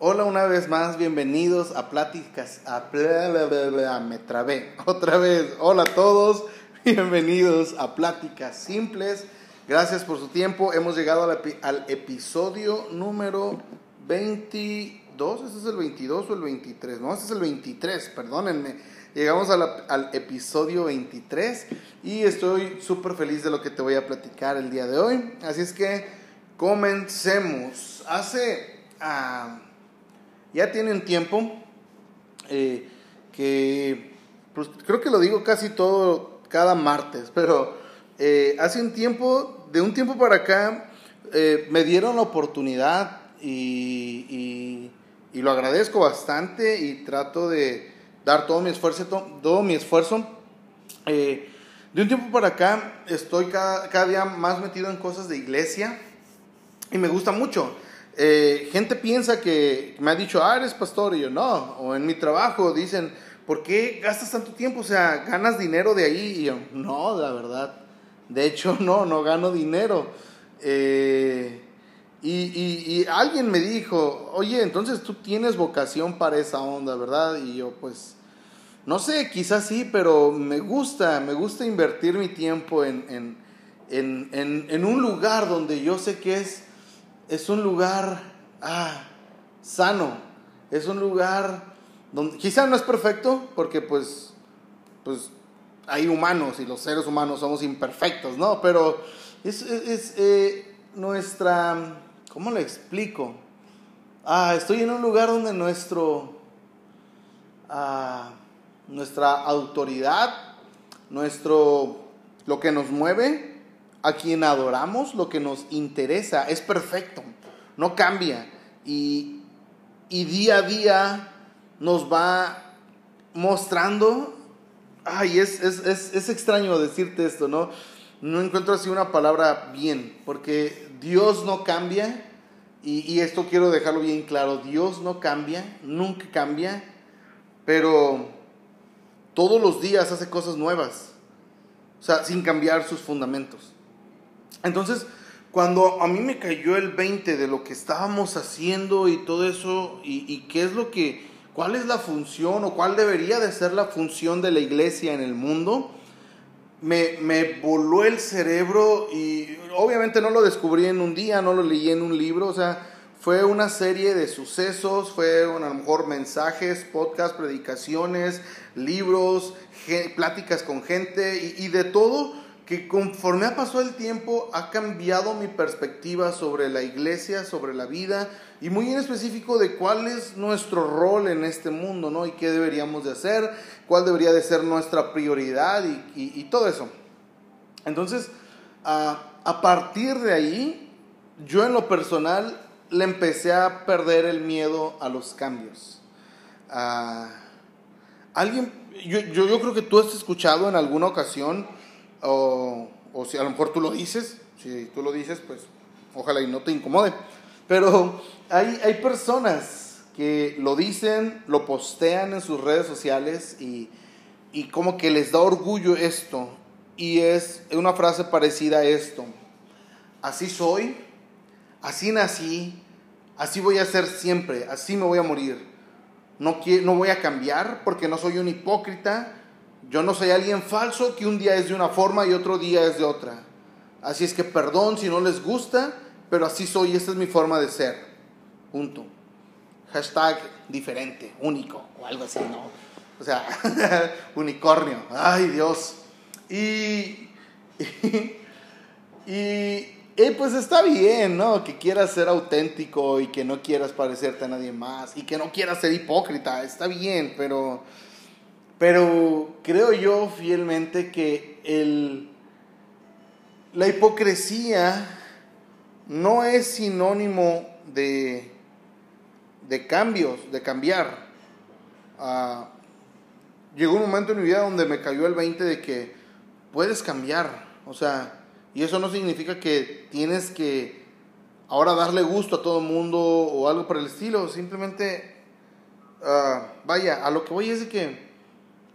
Hola una vez más, bienvenidos a Pláticas, a bla, bla, me trabé, otra vez, hola a todos, bienvenidos a Pláticas Simples, gracias por su tiempo, hemos llegado al, epi- al episodio número 22, ¿este es el 22 o el 23? No, este es el 23, perdónenme, llegamos al episodio 23 y estoy súper feliz de lo que te voy a platicar el día de hoy, así es que comencemos, hace... ah, ya tiene un tiempo eh, que pues, creo que lo digo casi todo cada martes, pero eh, hace un tiempo, de un tiempo para acá, eh, me dieron la oportunidad y, y- lo agradezco bastante y trato de dar todo mi esfuerzo, to- todo mi esfuerzo. Eh, de un tiempo para acá estoy cada, cada día más metido en cosas de iglesia y me gusta mucho. Eh, gente piensa que me ha dicho, ah, eres pastor, y yo no. O en mi trabajo dicen, ¿por qué gastas tanto tiempo? O sea, ¿ganas dinero de ahí? Y yo, no, la verdad. De hecho, no, no gano dinero. Eh, y, y- y alguien me dijo, oye, entonces tú tienes vocación para esa onda, ¿verdad? Y yo, pues, no sé, quizás sí, pero me gusta, me gusta invertir mi tiempo en, en, en, en, en un lugar donde yo sé que es, es un lugar ah, sano, es un lugar donde quizás no es perfecto, porque pues, pues hay humanos y los seres humanos somos imperfectos, ¿no? Pero es, es- es, eh, nuestra, ¿cómo le explico? Ah, estoy en un lugar donde nuestro, ah, nuestra autoridad, nuestro, lo que nos mueve, a quien adoramos, lo que nos interesa, es perfecto, no cambia. Y, y día a día nos va mostrando, ay, es, es, es, es extraño decirte esto, ¿no? No encuentro así una palabra bien, porque Dios no cambia, y, y esto quiero dejarlo bien claro, Dios no cambia, nunca cambia, pero todos los días hace cosas nuevas, o sea, sin cambiar sus fundamentos. Entonces, cuando a mí me cayó el 20 de lo que estábamos haciendo y todo eso, y, qué es lo que, cuál es la función o cuál debería de ser la función de la iglesia en el mundo, me, voló el cerebro y obviamente no lo descubrí en un día, no lo leí en un libro, o sea, fue una serie de sucesos, fueron a lo mejor mensajes, podcasts, predicaciones, libros, pláticas con gente y de todo que conforme ha pasado el tiempo ha cambiado mi perspectiva sobre la iglesia, sobre la vida y muy en específico de cuál es nuestro rol en este mundo, ¿no? Y qué deberíamos de hacer, cuál debería de ser nuestra prioridad y, todo eso. Entonces, a, a partir de ahí, yo en lo personal le empecé a perder el miedo a los cambios. Ah, alguien, yo, yo creo que tú has escuchado en alguna ocasión, o, o si a lo mejor tú lo dices, si tú lo dices, pues ojalá y no te incomode. Pero hay, hay personas que lo dicen, lo postean en sus redes sociales y, y como que les da orgullo esto. Y es una frase parecida a esto. Así soy, así nací, así voy a ser siempre, así me voy a morir. No, no voy a cambiar porque no soy un hipócrita. Yo no soy alguien falso que un día es de una forma y otro día es de otra. Así es que perdón si no les gusta, pero así soy, esta es mi forma de ser. Punto. Hashtag diferente, único o algo así, ¿no? O sea, unicornio. Ay, Dios. Y, y, y, pues está bien, ¿no? Que quieras ser auténtico y que no quieras parecerte a nadie más y que no quieras ser hipócrita, está bien, pero, pero creo yo fielmente que el, la hipocresía no es sinónimo de, de cambios, de cambiar. Ah, llegó un momento en mi vida donde me cayó el 20 de que puedes cambiar, o sea, y eso no significa que tienes que ahora darle gusto a todo el mundo o algo por el estilo, simplemente, ah, vaya, a lo que voy es de que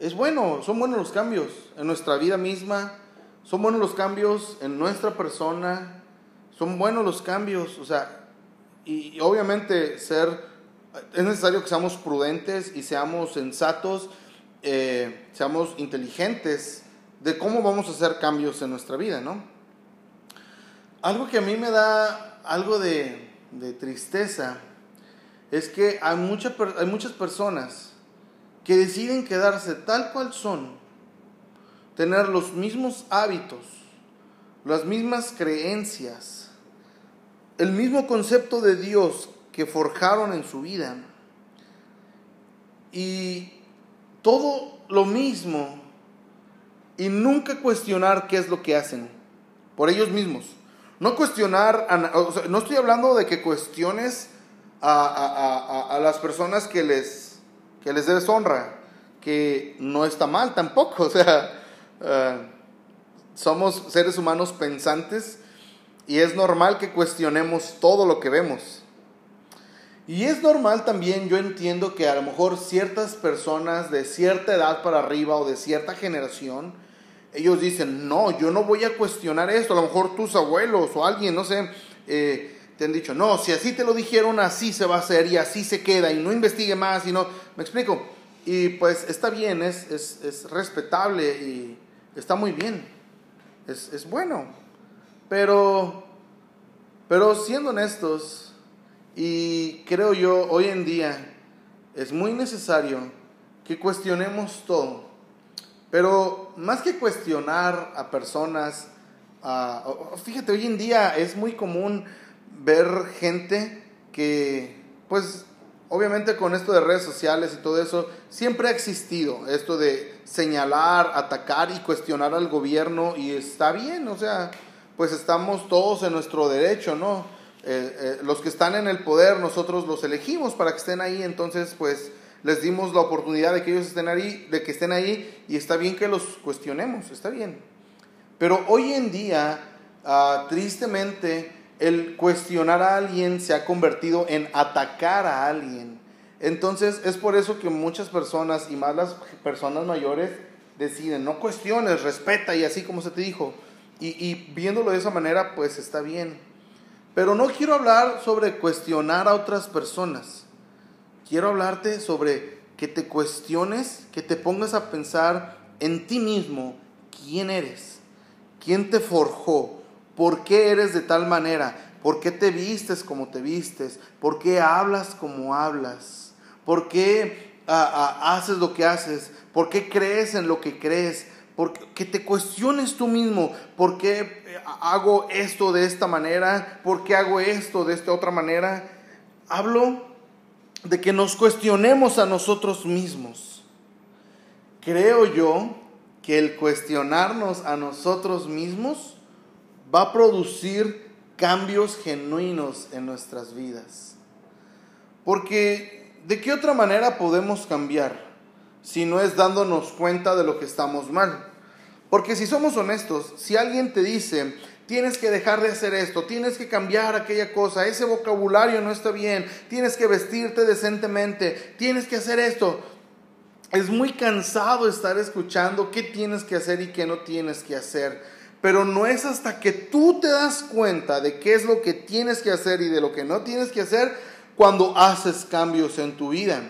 es bueno, son buenos los cambios en nuestra vida misma, son buenos los cambios en nuestra persona, son buenos los cambios, o sea, y, obviamente ser es necesario que seamos prudentes y seamos sensatos, eh, seamos inteligentes de cómo vamos a hacer cambios en nuestra vida, ¿no? Algo que a mí me da algo de, tristeza es que hay, hay muchas personas que deciden quedarse tal cual son, tener los mismos hábitos, las mismas creencias, el mismo concepto de Dios que forjaron en su vida y todo lo mismo y nunca cuestionar qué es lo que hacen por ellos mismos. No cuestionar, no estoy hablando de que cuestiones a, las personas que les, que les deshonra, que no está mal tampoco, o sea, eh, somos seres humanos pensantes y es normal que cuestionemos todo lo que vemos. Y es normal también, yo entiendo que a lo mejor ciertas personas de cierta edad para arriba o de cierta generación, ellos dicen, no, yo no voy a cuestionar esto. A lo mejor tus abuelos o alguien, no sé, eh, han dicho, no, si así te lo dijeron, así se va a hacer y así se queda y no investigue más y no, me explico. Y pues está bien, es, es, respetable y está muy bien, es, es bueno. Pero, pero siendo honestos, y creo yo hoy en día es muy necesario que cuestionemos todo pero más que cuestionar a personas, fíjate, hoy en día es muy común ver gente que, pues, obviamente con esto de redes sociales y todo eso, siempre ha existido esto de señalar, atacar y cuestionar al gobierno y está bien, o sea, pues estamos todos en nuestro derecho, ¿no? Eh, eh, los que están en el poder, nosotros los elegimos para que estén ahí, entonces, pues, les dimos la oportunidad de que ellos estén ahí, de que estén ahí, y está bien que los cuestionemos, está bien. Pero hoy en día, ah, tristemente, el cuestionar a alguien se ha convertido en atacar a alguien. Entonces es por eso que muchas personas, y más las personas mayores, deciden, no cuestiones, respeta y así como se te dijo. Y, y viéndolo de esa manera, pues está bien. Pero no quiero hablar sobre cuestionar a otras personas quiero hablarte sobre que te cuestiones, que te pongas a pensar en ti mismo, quién eres, quién te forjó, por qué eres de tal manera, por qué te vistes como te vistes, por qué hablas como hablas, por qué ah, ah, haces lo que haces, por qué crees en lo que crees, que te cuestiones tú mismo, ¿por qué eh, hago esto de esta manera? ¿Por qué hago esto de esta otra manera? Hablo de que nos cuestionemos a nosotros mismos. Creo yo que el cuestionarnos a nosotros mismos va a producir cambios genuinos en nuestras vidas. Porque ¿de qué otra manera podemos cambiar si no es dándonos cuenta de lo que estamos mal? Porque si somos honestos, si alguien te dice, Tienes que dejar de hacer esto, tienes que cambiar aquella cosa, ese vocabulario no está bien, tienes que vestirte decentemente, tienes que hacer esto. Es muy cansado estar escuchando qué tienes que hacer y qué no tienes que hacer. Pero no es hasta que tú te das cuenta de qué es lo que tienes que hacer y de lo que no tienes que hacer cuando haces cambios en tu vida.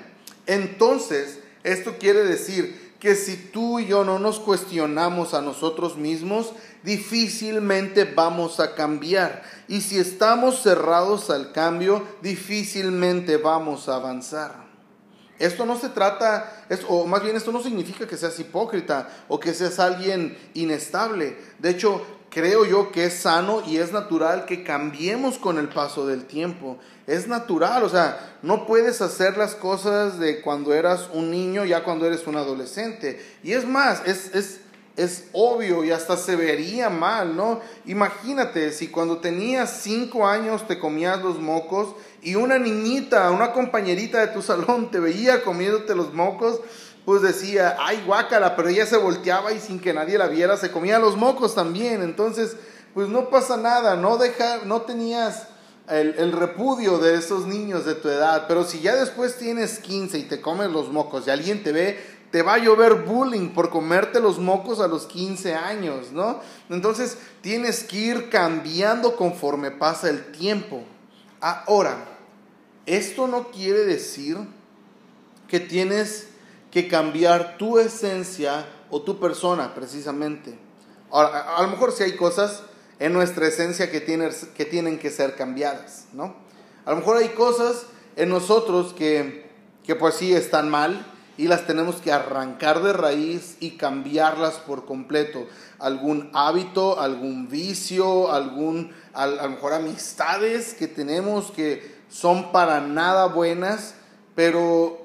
Entonces, esto quiere decir que si tú y yo no nos cuestionamos a nosotros mismos, difícilmente vamos a cambiar. Y si estamos cerrados al cambio, difícilmente vamos a avanzar. Esto no se trata, o más bien esto no significa que seas hipócrita o que seas alguien inestable. De hecho, creo yo que es sano y es natural que cambiemos con el paso del tiempo. Es natural, o sea, no puedes hacer las cosas de cuando eras un niño ya cuando eres un adolescente. Y es más, es, es es obvio y hasta se vería mal, ¿no? Imagínate si cuando tenías cinco años te comías los mocos y una niñita, una compañerita de tu salón te veía comiéndote los mocos, pues decía, ay guácala, pero ella se volteaba y sin que nadie la viera se comía los mocos también. Entonces, pues no pasa nada, no dejar, no tenías el, el, repudio de esos niños de tu edad, pero si ya después tienes 15 y te comes los mocos y alguien te ve, te va a llover bullying por comerte los mocos a los 15 años, ¿no? Entonces tienes que ir cambiando conforme pasa el tiempo. Ahora, esto no quiere decir que tienes que cambiar tu esencia o tu persona precisamente. Ahora, a lo mejor sí hay cosas en nuestra esencia que, que tienen que ser cambiadas, ¿no? A lo mejor hay cosas en nosotros que, que pues sí están mal y las tenemos que arrancar de raíz y cambiarlas por completo. Algún hábito, algún vicio, algún, a, lo mejor amistades que tenemos que son para nada buenas, pero,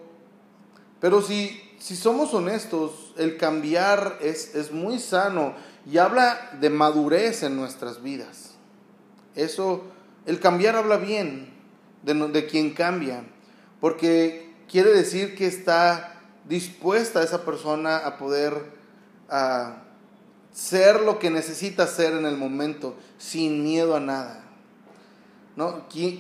pero si, si somos honestos, el cambiar es, es muy sano y habla de madurez en nuestras vidas. Eso, el cambiar habla bien de, de quien cambia, porque quiere decir que está dispuesta esa persona a poder ser lo que necesita ser en el momento, sin miedo a nada.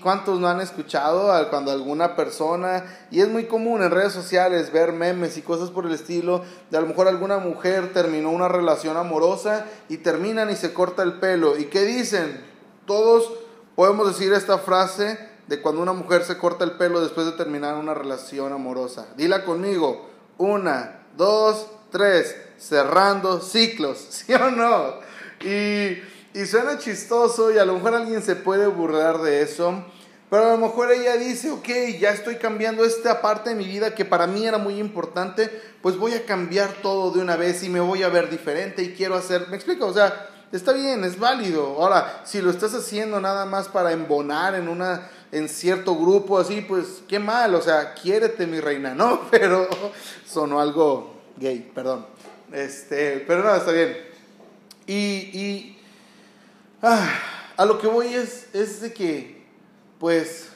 ¿Cuántos no han escuchado cuando alguna persona, y es muy común en redes sociales ver memes y cosas por el estilo, de a lo mejor alguna mujer terminó una relación amorosa y terminan y se corta el pelo. ¿Y qué dicen? Todos podemos decir esta frase de cuando una mujer se corta el pelo después de terminar una relación amorosa. Dila conmigo, una, dos, tres, cerrando ciclos, ¿sí o no? Y, y suena chistoso y a lo mejor alguien se puede burlar de eso, pero a lo mejor ella dice, ok, ya estoy cambiando esta parte de mi vida que para mí era muy importante, pues voy a cambiar todo de una vez y me voy a ver diferente y quiero hacer, me explico, o sea, está bien, es válido. Ahora, si lo estás haciendo nada más para embonar en una en cierto grupo así, pues qué mal, o sea, quiérete mi reina, ¿no? Pero sonó algo gay, perdón. Este, pero no, está bien. Y, y ah, a lo que voy es, es de que, pues,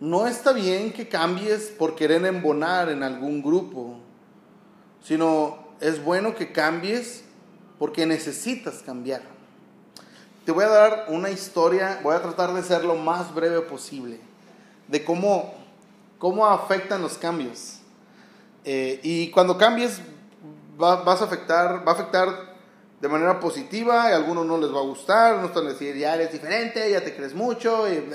no está bien que cambies por querer embonar en algún grupo, sino es bueno que cambies porque necesitas cambiar. Te voy a dar una historia, voy a tratar de ser lo más breve posible, de cómo, cómo afectan los cambios. Eh, y cuando cambies, va, vas a afectar, va a afectar de manera positiva, y a algunos no les va a gustar, unos van a decir, ya eres diferente, ya te crees mucho, y,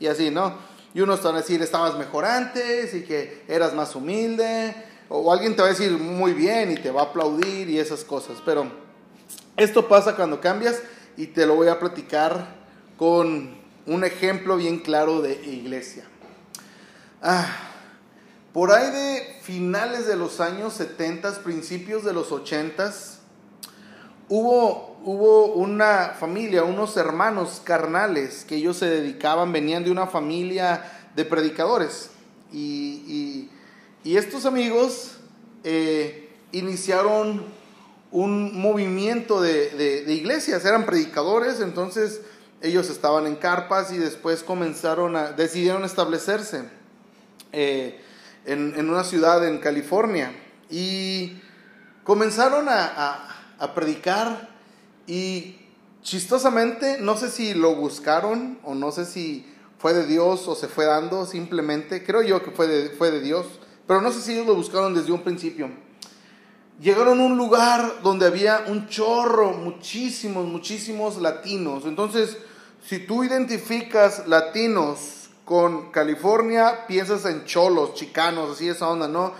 y así, ¿no? Y unos van a decir, estabas mejor antes, y que eras más humilde, o alguien te va a decir muy bien y te va a aplaudir y esas cosas, pero esto pasa cuando cambias y te lo voy a platicar con un ejemplo bien claro de iglesia. Ah, por ahí de finales de los años 70, principios de los 80, hubo, hubo una familia, unos hermanos carnales que ellos se dedicaban, venían de una familia de predicadores. Y, estos amigos eh, iniciaron un movimiento de, iglesias, eran predicadores, entonces ellos estaban en carpas y después comenzaron a, decidieron establecerse eh, en, una ciudad en California y comenzaron a, predicar y chistosamente, no sé si lo buscaron o no sé si fue de Dios o se fue dando simplemente, creo yo que fue fue de Dios, pero no sé si ellos lo buscaron desde un principio llegaron a un lugar donde había un chorro, muchísimos, muchísimos latinos. Entonces, si tú identificas latinos con California, piensas en cholos, chicanos, así esa onda, ¿no?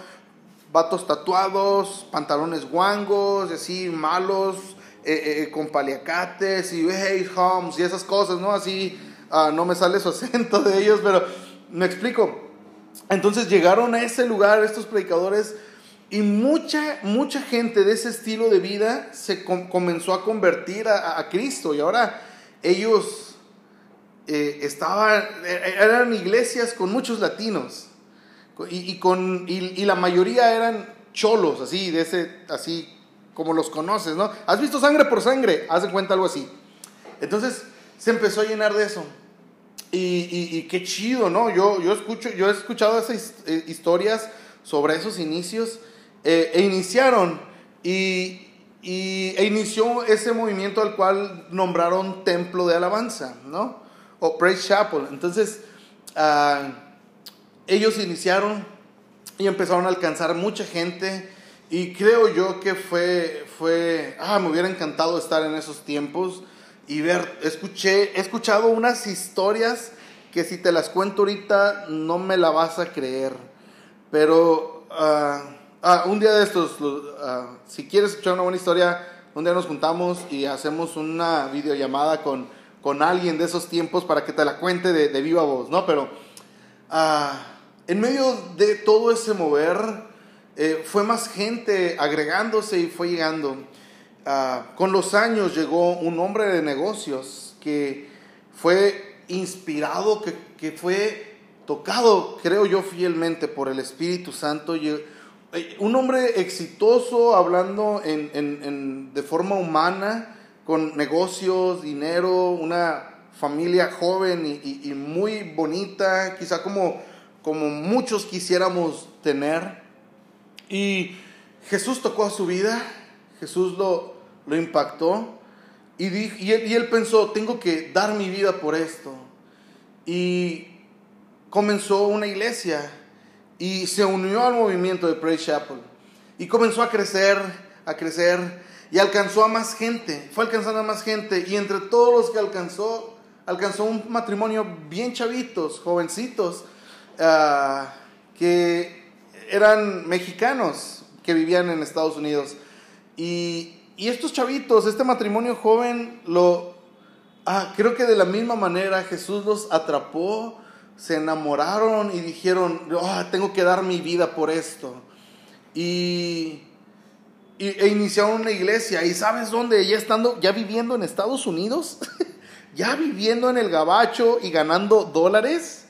Vatos tatuados, pantalones guangos, así malos, eh, eh, eh, con paliacates y hey homes y esas cosas, ¿no? Así, ah, no me sale su acento de ellos, pero me explico. Entonces llegaron a ese lugar estos predicadores y mucha, mucha gente de ese estilo de vida se comenzó a convertir a, Cristo y ahora ellos estaban, eran iglesias con muchos latinos y, con, y, la mayoría eran cholos, así, de ese, así como los conoces, ¿no? ¿Has visto sangre por sangre? Haz de cuenta algo así. Entonces se empezó a llenar de eso. Y, y qué chido, ¿no? Yo, yo, escucho, yo he escuchado esas eh, historias sobre esos inicios eh, e iniciaron y, e inició ese movimiento al cual nombraron Templo de Alabanza, ¿no? O Praise Chapel. Entonces, ah, ellos iniciaron y empezaron a alcanzar mucha gente y creo yo que fue, fue, ah, me hubiera encantado estar en esos tiempos y ver, escuché, he escuchado unas historias que si te las cuento ahorita no me la vas a creer. Pero ah, ah, un día de estos, ah, si quieres escuchar una buena historia, un día nos juntamos y hacemos una videollamada con, con alguien de esos tiempos para que te la cuente de, viva voz, ¿no? Pero en medio de todo ese mover, eh, fue más gente agregándose y fue llegando. con los años llegó un hombre de negocios que fue inspirado, que, que fue tocado, creo yo, fielmente por el Espíritu Santo. Eh, un hombre exitoso, hablando en, en, de forma humana, con negocios, dinero, una familia joven y, y, muy bonita, quizá como, como muchos quisiéramos tener. Y Jesús tocó a su vida, Jesús lo, lo impactó y, y, él, pensó, tengo que dar mi vida por esto. Y comenzó una iglesia y se unió al movimiento de Praise Chapel. Y comenzó a crecer, a crecer y alcanzó a más gente, fue alcanzando a más gente. Y entre todos los que alcanzó, alcanzó un matrimonio bien chavitos, jovencitos, ah, que eran mexicanos que vivían en Estados Unidos. Y y estos chavitos, este matrimonio joven, lo, ah, creo que de la misma manera Jesús los atrapó, se enamoraron y dijeron, oh, tengo que dar mi vida por esto. Y, e iniciaron una iglesia. ¿Y sabes dónde? Ya estando, ya viviendo en Estados Unidos, ya viviendo en el gabacho y ganando dólares,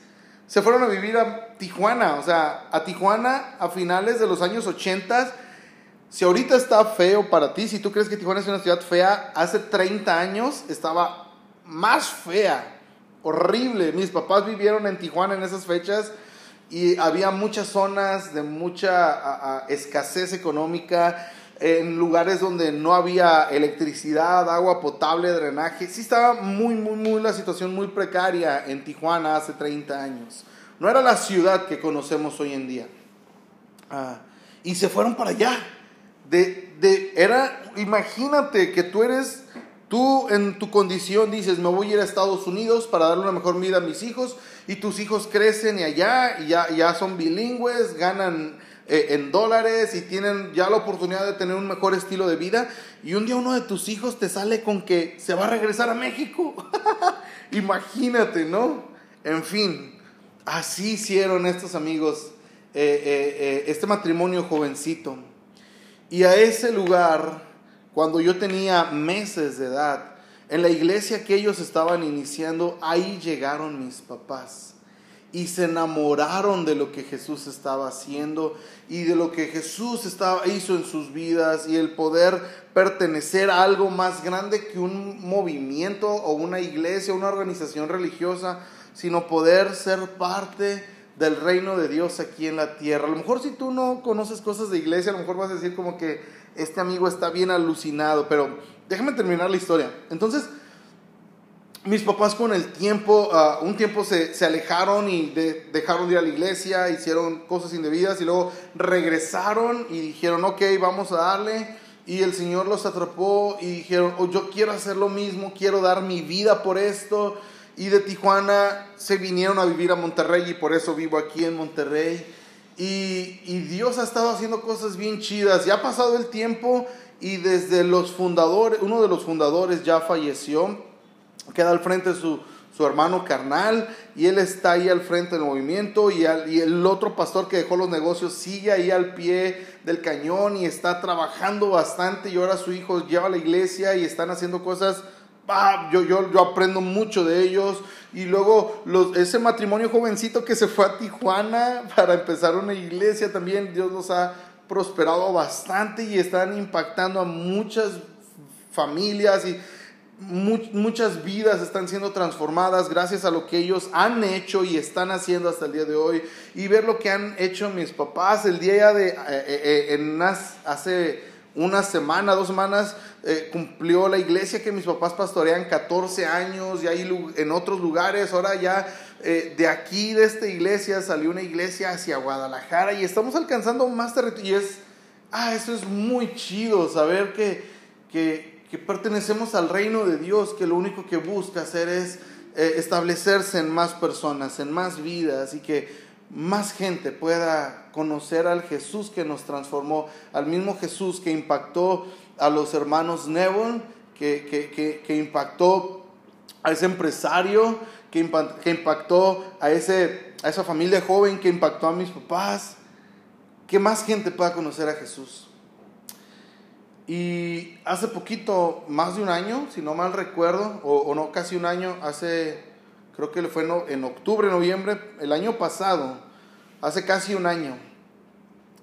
se fueron a vivir a Tijuana. O sea, a Tijuana a finales de los años 80 si ahorita está feo para ti, si tú crees que Tijuana es una ciudad fea, hace 30 años estaba más fea, horrible. Mis papás vivieron en Tijuana en esas fechas y había muchas zonas de mucha escasez económica, en lugares donde no había electricidad, agua potable, drenaje. Sí estaba muy, muy, muy la situación muy precaria en Tijuana hace 30 años. No era la ciudad que conocemos hoy en día. Ah, y se fueron para allá de, de, era, imagínate que tú eres, tú en tu condición dices, me voy a ir a Estados Unidos para darle una mejor vida a mis hijos, y tus hijos crecen y allá, y ya, ya son bilingües, ganan en dólares y tienen ya la oportunidad de tener un mejor estilo de vida, y un día uno de tus hijos te sale con que se va a regresar a México. imagínate, ¿no? En fin, así hicieron estos amigos, eh, eh, este matrimonio jovencito. Y a ese lugar, cuando yo tenía meses de edad, en la iglesia que ellos estaban iniciando, ahí llegaron mis papás. Y se enamoraron de lo que Jesús estaba haciendo y de lo que Jesús estaba, hizo en sus vidas y el poder pertenecer a algo más grande que un movimiento o una iglesia, una organización religiosa, sino poder ser parte del reino de Dios aquí en la tierra. A lo mejor si tú no conoces cosas de iglesia, a lo mejor vas a decir como que este amigo está bien alucinado, pero déjame terminar la historia. Entonces, mis papás con el tiempo, ah, un tiempo se, alejaron y dejaron de ir a la iglesia, hicieron cosas indebidas y luego regresaron y dijeron, ok, vamos a darle. Y el Señor los atrapó y dijeron, oh, yo quiero hacer lo mismo, quiero dar mi vida por esto y de Tijuana se vinieron a vivir a Monterrey y por eso vivo aquí en Monterrey. Y, y, Dios ha estado haciendo cosas bien chidas. Ya ha pasado el tiempo y desde los fundadores, uno de los fundadores ya falleció, queda al frente su, su hermano carnal y él está ahí al frente del movimiento y, el otro pastor que dejó los negocios sigue ahí al pie del cañón y está trabajando bastante y ahora su hijo lleva a la iglesia y están haciendo cosas yo, yo, yo aprendo mucho de ellos. Y luego ese matrimonio jovencito que se fue a Tijuana para empezar una iglesia también, Dios los ha prosperado bastante y están impactando a muchas familias y muchas vidas están siendo transformadas gracias a lo que ellos han hecho y están haciendo hasta el día de hoy. Y ver lo que han hecho mis papás el día de, eh, eh, eh, en hace una semana, dos semanas, cumplió la iglesia que mis papás pastorean 14 años, y ahí en otros lugares, ahora ya de aquí, de esta iglesia, salió una iglesia hacia Guadalajara y estamos alcanzando más territorio. Y es, ah, eso es muy chido, saber que, que, que pertenecemos al reino de Dios, que lo único que busca hacer es eh, establecerse en más personas, en más vidas y que más gente pueda conocer al Jesús que nos transformó, al mismo Jesús que impactó a los hermanos Neville, que, que, impactó a ese empresario, que, impactó a, ese, a esa familia joven, que impactó a mis papás, que más gente pueda conocer a Jesús. Y hace poquito, más de un año, si no mal recuerdo, o, no, casi un año, hace, creo que fue en octubre, noviembre, el año pasado, hace casi un año,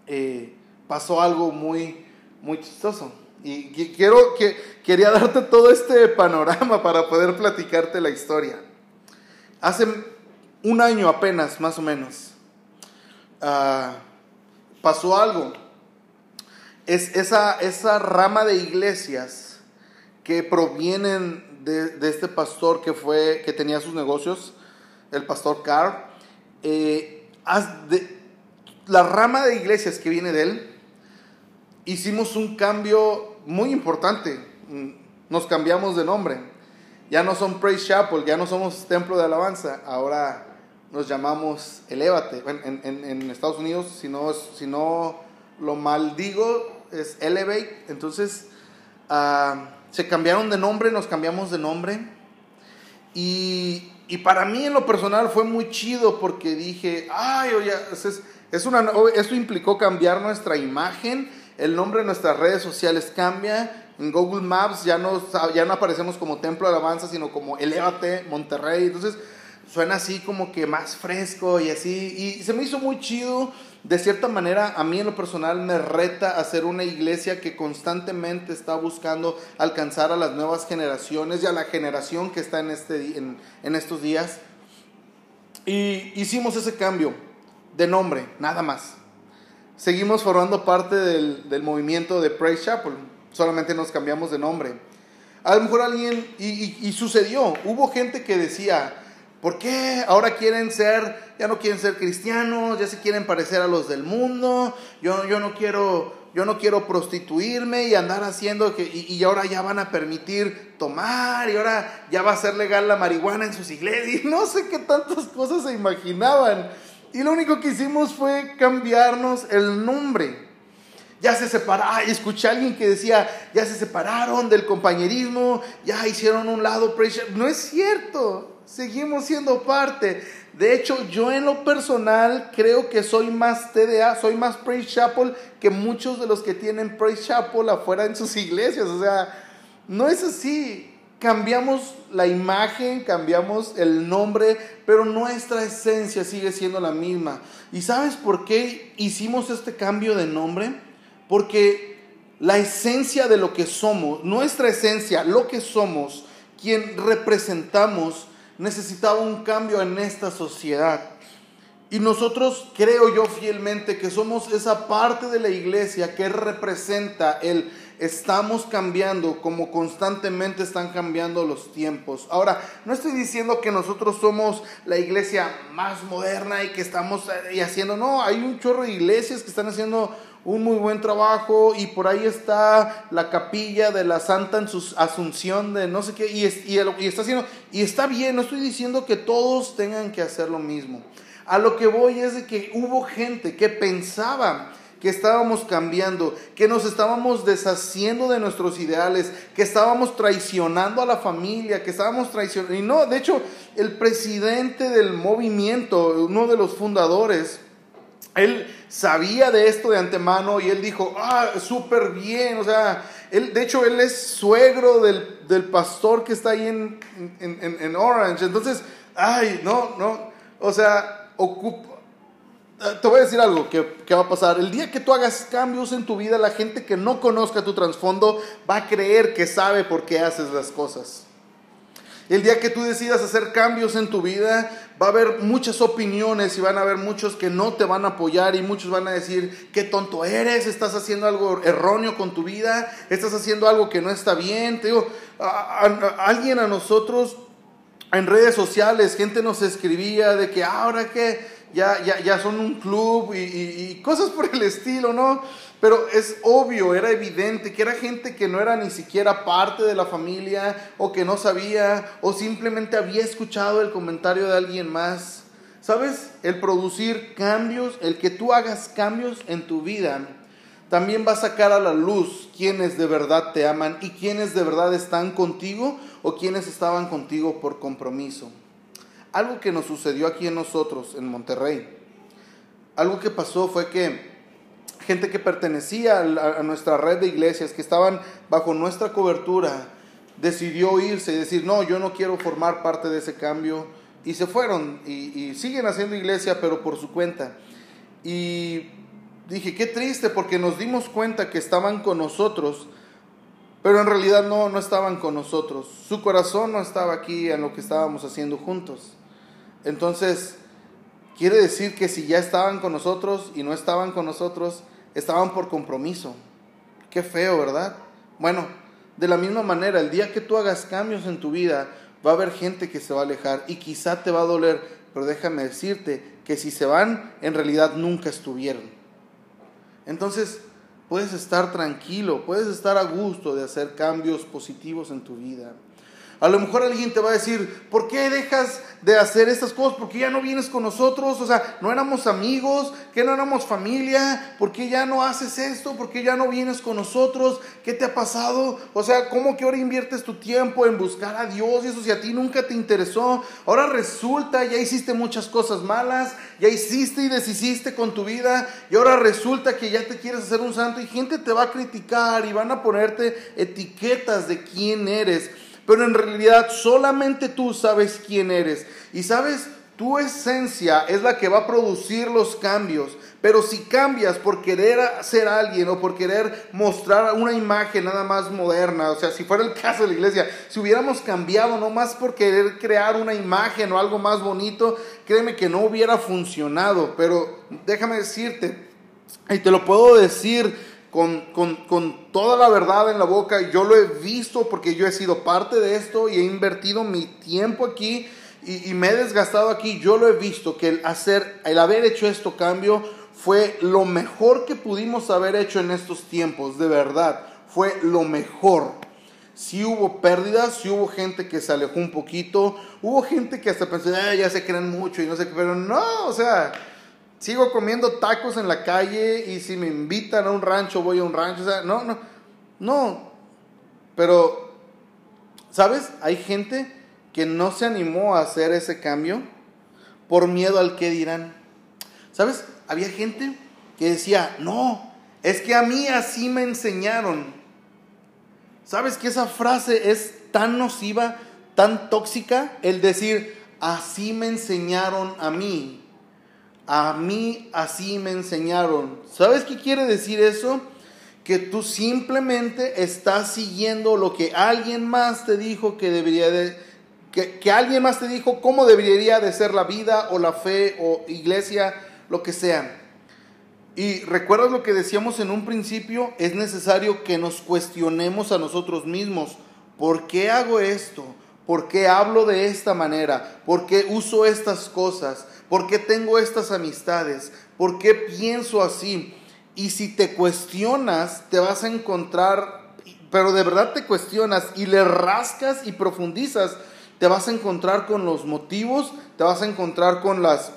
eh, pasó algo muy, muy chistoso. Y quiero, que, quería darte todo este panorama para poder platicarte la historia. Hace un año apenas, más o menos, ah, pasó algo es esa, esa rama de iglesias que provienen de, este pastor que, fue, que tenía sus negocios, el pastor Carr, eh, la rama de iglesias que viene de él, hicimos un cambio muy importante. Nos cambiamos de nombre. Ya no son Praise Chapel, ya no somos Templo de Alabanza, ahora nos llamamos Elévate. En, en, Estados Unidos, si no, si no lo maldigo, es Elevate. Entonces, ah, se cambiaron de nombre, nos cambiamos de nombre. Y, y, para mí en lo personal fue muy chido porque dije, ay, oye, es, es una, esto implicó cambiar nuestra imagen, el nombre de nuestras redes sociales cambia. En Google Maps ya no, ya no aparecemos como Templo de Alabanza, sino como Elevate Monterrey. Entonces suena así como que más fresco y así. Y se me hizo muy chido de cierta manera, a mí en lo personal me reta a ser una iglesia que constantemente está buscando alcanzar a las nuevas generaciones y a la generación que está en, este, en, estos días. Y hicimos ese cambio de nombre, nada más. Seguimos formando parte del, movimiento de Praise Chapel, solamente nos cambiamos de nombre. A lo mejor alguien, y sucedió, hubo gente que decía, ¿Por qué ahora quieren ser, ya no quieren ser cristianos, ya se quieren parecer a los del mundo? Yo, yo, no, quiero, yo no quiero prostituirme y andar haciendo que, y, ahora ya van a permitir tomar y ahora ya va a ser legal la marihuana en sus iglesias. Y no sé qué tantas cosas se imaginaban. Y lo único que hicimos fue cambiarnos el nombre. Ya se separaron, escuché a alguien que decía, ya se separaron del compañerismo, ya hicieron un lado, no es cierto seguimos siendo parte. De hecho, yo en lo personal creo que soy más TDA, soy más Praise Chapel que muchos de los que tienen Praise Chapel afuera en sus iglesias. O sea, no es así. Cambiamos la imagen, cambiamos el nombre, pero nuestra esencia sigue siendo la misma. ¿Y sabes por qué hicimos este cambio de nombre? Porque la esencia de lo que somos, nuestra esencia, lo que somos, quien representamos, necesitaba un cambio en esta sociedad. Y nosotros creo yo fielmente que somos esa parte de la iglesia que representa el estamos cambiando como constantemente están cambiando los tiempos. Ahora, no estoy diciendo que nosotros somos la iglesia más moderna y que estamos eh, haciendo, no, hay un chorro de iglesias que están haciendo un muy buen trabajo y por ahí está la capilla de la Santa en su Asunción de no sé qué y, está haciendo y está bien, no estoy diciendo que todos tengan que hacer lo mismo. A lo que voy es de que hubo gente que pensaba que estábamos cambiando, que nos estábamos deshaciendo de nuestros ideales, que estábamos traicionando a la familia, que estábamos traicionando. Y no, de hecho, el presidente del movimiento, uno de los fundadores, él sabía de esto de antemano y él dijo, ah, súper bien, o sea, él, de hecho él es suegro del, del pastor que está ahí en, en, en, Orange, entonces, ay, no, no, o sea, ocupa, eh, te voy a decir algo que, que, va a pasar. El día que tú hagas cambios en tu vida, la gente que no conozca tu trasfondo va a creer que sabe por qué haces las cosas. El día que tú decidas hacer cambios en tu vida, va a haber muchas opiniones y van a haber muchos que no te van a apoyar y muchos van a decir, qué tonto eres, estás haciendo algo erróneo con tu vida, estás haciendo algo que no está bien. Te digo, alguien a nosotros en redes sociales, gente nos escribía de que ahora que ya, ya, ya son un club y, y cosas por el estilo, ¿no? Pero es obvio, era evidente que era gente que no era ni siquiera parte de la familia o que no sabía o simplemente había escuchado el comentario de alguien más. ¿Sabes? El producir cambios, el que tú hagas cambios en tu vida, también va a sacar a la luz quienes de verdad te aman y quienes de verdad están contigo o quienes estaban contigo por compromiso. Algo que nos sucedió aquí en nosotros, en Monterrey. Algo que pasó fue que gente que pertenecía a, nuestra red de iglesias, que estaban bajo nuestra cobertura, decidió irse y decir, no, yo no quiero formar parte de ese cambio. Y se fueron y, siguen haciendo iglesia, pero por su cuenta. Y dije, qué triste, porque nos dimos cuenta que estaban con nosotros, pero en realidad no, no estaban con nosotros. Su corazón no estaba aquí en lo que estábamos haciendo juntos. Entonces, quiere decir que si ya estaban con nosotros y no estaban con nosotros, estaban por compromiso. Qué feo, ¿verdad? Bueno, de la misma manera, el día que tú hagas cambios en tu vida, va a haber gente que se va a alejar y quizá te va a doler, pero déjame decirte que si se van, en realidad nunca estuvieron. Entonces, puedes estar tranquilo, puedes estar a gusto de hacer cambios positivos en tu vida. A lo mejor alguien te va a decir, ¿por qué dejas de hacer estas cosas? ¿Por qué ya no vienes con nosotros? O sea, ¿no éramos amigos? ¿Que no éramos familia? ¿Por qué ya no haces esto? ¿Por qué ya no vienes con nosotros? ¿Qué te ha pasado? O sea, ¿cómo que ahora inviertes tu tiempo en buscar a Dios y eso si a ti nunca te interesó? Ahora resulta, ya hiciste muchas cosas malas, ya hiciste y deshiciste con tu vida y ahora resulta que ya te quieres hacer un santo y gente te va a criticar y van a ponerte etiquetas de quién eres. Pero en realidad solamente tú sabes quién eres. Y sabes, tu esencia es la que va a producir los cambios. Pero si cambias por querer ser alguien o por querer mostrar una imagen nada más moderna, o sea, si fuera el caso de la iglesia, si hubiéramos cambiado no más por querer crear una imagen o algo más bonito, créeme que no hubiera funcionado. Pero déjame decirte, y te lo puedo decir con, toda la verdad en la boca. Yo lo he visto porque yo he sido parte de esto y he invertido mi tiempo aquí y, me he desgastado aquí. Yo lo he visto que el hacer, el haber hecho esto cambio fue lo mejor que pudimos haber hecho en estos tiempos, de verdad. Fue lo mejor. Si hubo pérdidas, si hubo gente que se alejó un poquito, hubo gente que hasta pensó, ah, ya se creen mucho y no sé qué, pero no, o sea, Sigo comiendo tacos en la calle y si me invitan a un rancho, voy a un rancho. No, no, no. Pero, ¿sabes? Hay gente que no se animó a hacer ese cambio por miedo al que dirán. ¿Sabes? Había gente que decía, no, es que a mí así me enseñaron. ¿Sabes que esa frase es tan nociva, tan tóxica? El decir, así me enseñaron a mí. A mí así me enseñaron. ¿Sabes qué quiere decir eso? Que tú simplemente estás siguiendo lo que alguien más te dijo que debería de, que, que alguien más te dijo cómo debería de ser la vida o la fe o iglesia, lo que sea. Y recuerdas lo que decíamos en un principio, es necesario que nos cuestionemos a nosotros mismos. ¿Por qué hago esto? ¿Por qué hablo de esta manera? ¿Por qué uso estas cosas? ¿Por qué tengo estas amistades? ¿Por qué pienso así? Y si te cuestionas, te vas a encontrar, pero de verdad te cuestionas y le rascas y profundizas, te vas a encontrar con los motivos, te vas a encontrar con las,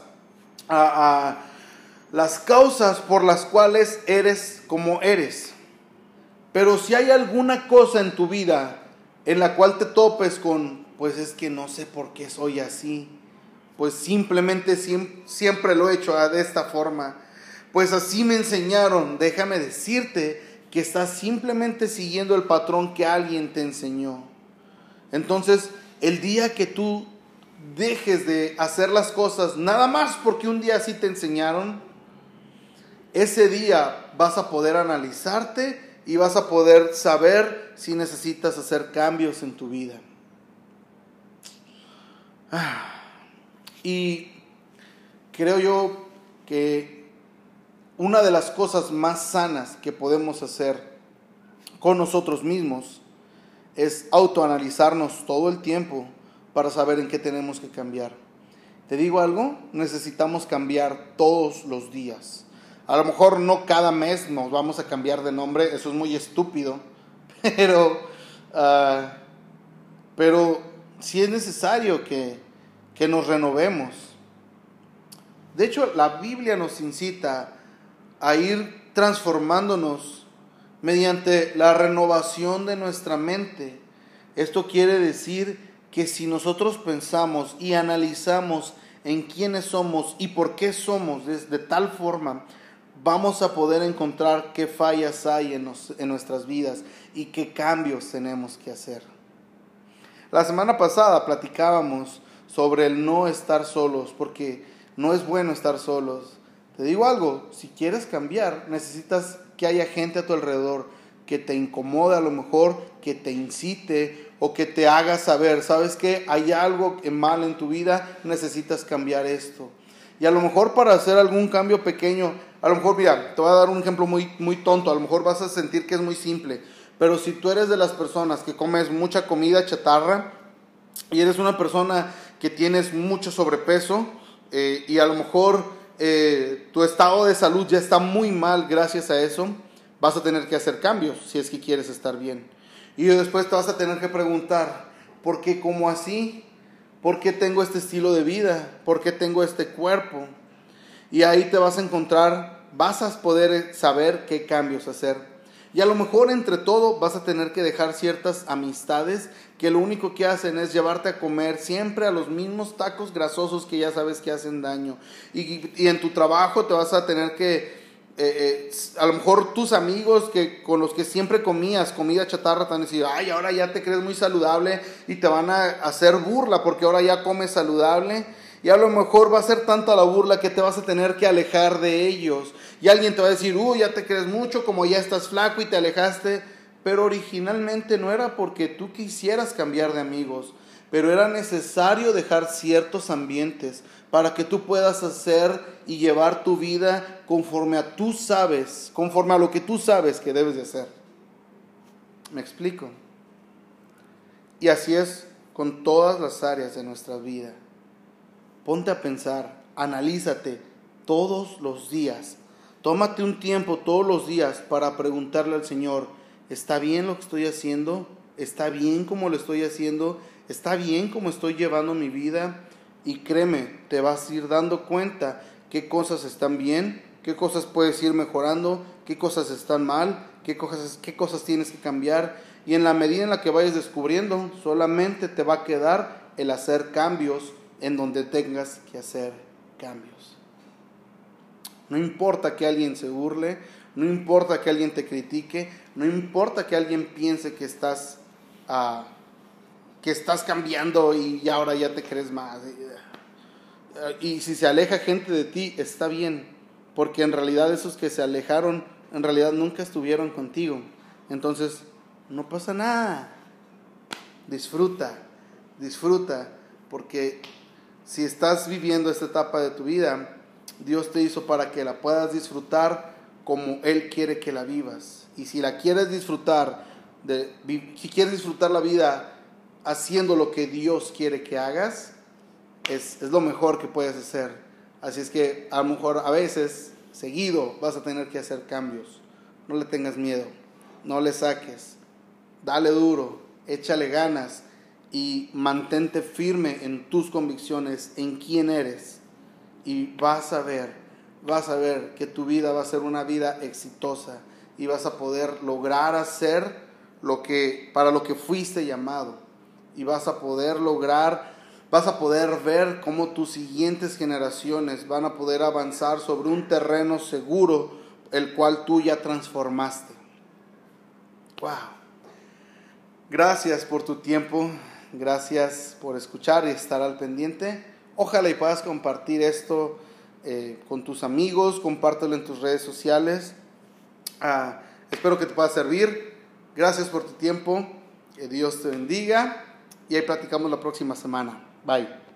las causas por las cuales eres como eres. Pero si hay alguna cosa en tu vida en la cual te topes con, pues es que no sé por qué soy así, pues simplemente siempre lo he hecho de esta forma, pues así me enseñaron, déjame decirte que estás simplemente siguiendo el patrón que alguien te enseñó. Entonces, el día que tú dejes de hacer las cosas nada más porque un día así te enseñaron, ese día vas a poder analizarte y vas a poder saber si necesitas hacer cambios en tu vida. Ah, y creo yo que una de las cosas más sanas que podemos hacer con nosotros mismos es autoanalizarnos todo el tiempo para saber en qué tenemos que cambiar. Te digo algo, necesitamos cambiar todos los días. A lo mejor no cada mes nos vamos a cambiar de nombre, eso es muy estúpido, pero, uh, pero sí es necesario que, que nos renovemos. De hecho, la Biblia nos incita a ir transformándonos mediante la renovación de nuestra mente. Esto quiere decir que si nosotros pensamos y analizamos en quiénes somos y por qué somos de, tal forma, vamos a poder encontrar qué fallas hay en, en nuestras vidas y qué cambios tenemos que hacer. La semana pasada platicábamos sobre el no estar solos, porque no es bueno estar solos. Te digo algo, si quieres cambiar, necesitas que haya gente a tu alrededor que te incomode a lo mejor, que te incite o que te haga saber, ¿sabes qué? Hay algo mal en tu vida, necesitas cambiar esto. Y a lo mejor para hacer algún cambio pequeño, a lo mejor, mira, te voy a dar un ejemplo muy, muy tonto, a lo mejor vas a sentir que es muy simple, pero si tú eres de las personas que comes mucha comida chatarra y eres una persona que tienes mucho sobrepeso eh, y a lo mejor eh, tu estado de salud ya está muy mal gracias a eso, vas a tener que hacer cambios si es que quieres estar bien. Y después te vas a tener que preguntar, ¿por qué como así? ¿Por qué tengo este estilo de vida? ¿Por qué tengo este cuerpo? Y ahí te vas a encontrar, vas a poder saber qué cambios hacer. Y a lo mejor entre todo vas a tener que dejar ciertas amistades que lo único que hacen es llevarte a comer siempre a los mismos tacos grasosos que ya sabes que hacen daño. Y, y en tu trabajo te vas a tener que eh, eh, a lo mejor tus amigos que con los que siempre comías comida chatarra te van a decir, ay, ahora ya te crees muy saludable y te van a hacer burla porque ahora ya comes saludable. Y a lo mejor va a ser tanta la burla que te vas a tener que alejar de ellos. Y alguien te va a decir, uy, ya te crees mucho, como ya estás flaco y te alejaste. Pero originalmente no era porque tú quisieras cambiar de amigos, pero era necesario dejar ciertos ambientes para que tú puedas hacer y llevar tu vida conforme a tú sabes, conforme a lo que tú sabes que debes de hacer. ¿Me explico? Y así es con todas las áreas de nuestra vida. Ponte a pensar, analízate todos los días. Tómate un tiempo todos los días para preguntarle al Señor, ¿está bien lo que estoy haciendo? ¿Está bien como lo estoy haciendo? ¿Está bien como estoy llevando mi vida? Y créeme, te vas a ir dando cuenta qué cosas están bien, qué cosas puedes ir mejorando, qué cosas están mal, qué cosas, qué cosas tienes que cambiar. Y en la medida en la que vayas descubriendo, solamente te va a quedar el hacer cambios en donde tengas que hacer cambios. No importa que alguien se burle, no importa que alguien te critique, no importa que alguien piense que estás, uh, que estás cambiando y ahora ya te crees más. Y si se aleja gente de ti, está bien, porque en realidad esos que se alejaron, en realidad nunca estuvieron contigo. Entonces, no pasa nada. Disfruta, disfruta, porque si estás viviendo esta etapa de tu vida, Dios te hizo para que la puedas disfrutar como Él quiere que la vivas. Y si la quieres disfrutar, de, si quieres disfrutar la vida haciendo lo que Dios quiere que hagas, es, es lo mejor que puedes hacer. Así es que a lo mejor a veces, seguido, vas a tener que hacer cambios. No le tengas miedo, no le saques, dale duro, échale ganas y mantente firme en tus convicciones, en quién eres. Y vas a ver, vas a ver que tu vida va a ser una vida exitosa y vas a poder lograr hacer lo que para lo que fuiste llamado y vas a poder lograr vas a poder ver cómo tus siguientes generaciones van a poder avanzar sobre un terreno seguro el cual tú ya transformaste. Wow. Gracias por tu tiempo. Gracias por escuchar y estar al pendiente. Ojalá y puedas compartir esto eh, con tus amigos, compártelo en tus redes sociales. Ah, espero que te pueda servir. Gracias por tu tiempo. Que Dios te bendiga. Y ahí platicamos la próxima semana. 7